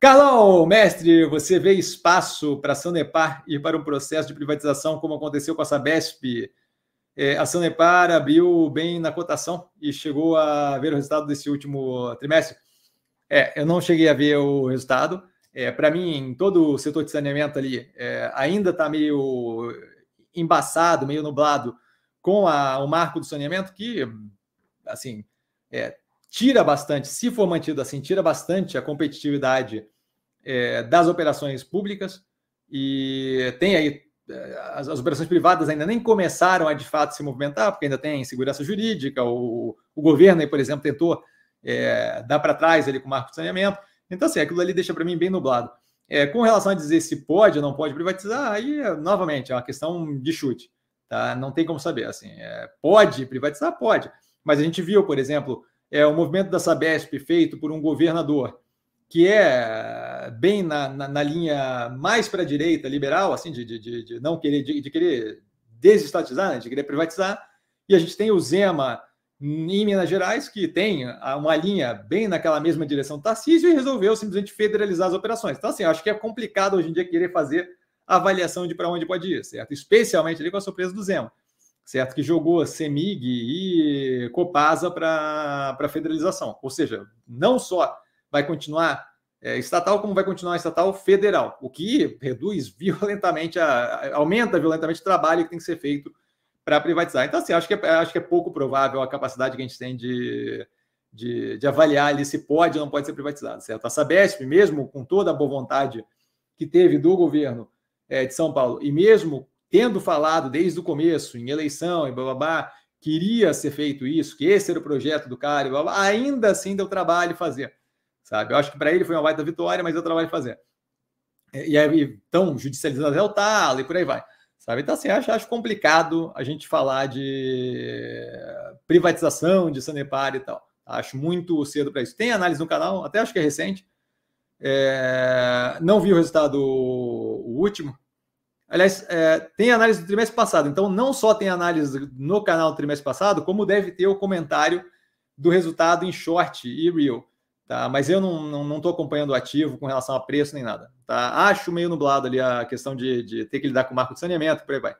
Carlão, mestre, você vê espaço para a Sanepar ir para um processo de privatização como aconteceu com a Sabesp? É, a Sanepar abriu bem na cotação e chegou a ver o resultado desse último trimestre. É, eu não cheguei a ver o resultado. É, para mim, todo o setor de saneamento ali é, ainda está meio embaçado, meio nublado com a, o marco do saneamento, que, assim, é, tira bastante, se for mantido assim, tira bastante a competitividade é, das operações públicas e tem aí é, as, as, operações privadas ainda nem começaram a de fato se movimentar, porque ainda tem segurança jurídica, o, o governo aí, por exemplo, tentou é, dar para trás ali com o marco de saneamento. Então, assim, aquilo ali deixa para mim bem nublado. É, com relação a dizer se pode ou não pode privatizar, aí, novamente, é uma questão de chute. Tá? Não tem como saber. Assim, é, pode privatizar? Pode. Mas a gente viu, por exemplo, é, o movimento da Sabesp feito por um governador que é bem na, na, na linha mais para a direita, liberal, assim, de, de, de não querer, de, de, querer desestatizar, né, de querer privatizar, e a gente tem o Zema em Minas Gerais, que tem uma linha bem naquela mesma direção do Tarcísio e resolveu simplesmente federalizar as operações. Então, assim, acho que é complicado hoje em dia querer fazer avaliação de para onde pode ir, certo? Especialmente ali com a surpresa do Zema certo? Que jogou Semig e Copasa para a federalização. Ou seja, não só vai continuar é, estatal, como vai continuar estatal federal, o que reduz violentamente, a, aumenta violentamente o trabalho que tem que ser feito para privatizar. Então, assim, acho que, é, acho que é pouco provável a capacidade que a gente tem de, de, de avaliar ali se pode ou não pode ser privatizado, certo? A Sabesp, mesmo com toda a boa vontade que teve do governo é, de São Paulo, e mesmo tendo falado desde o começo, em eleição e blá, queria ser feito isso, que esse era o projeto do cara, e blá, ainda assim deu trabalho fazer, sabe? Eu acho que para ele foi uma baita vitória, mas deu trabalho fazer. E aí, então, judicializado até o talo e por aí vai. Sabe? Então, assim, acho, acho complicado a gente falar de privatização de Sanepar e tal. Acho muito cedo para isso. Tem análise no canal, até acho que é recente. É... Não vi o resultado o último, Aliás, é, tem análise do trimestre passado. Então, não só tem análise no canal do trimestre passado, como deve ter o comentário do resultado em short e real. Tá? Mas eu não estou não, não acompanhando o ativo com relação a preço nem nada. Tá? Acho meio nublado ali a questão de, de ter que lidar com o marco de saneamento, por aí vai.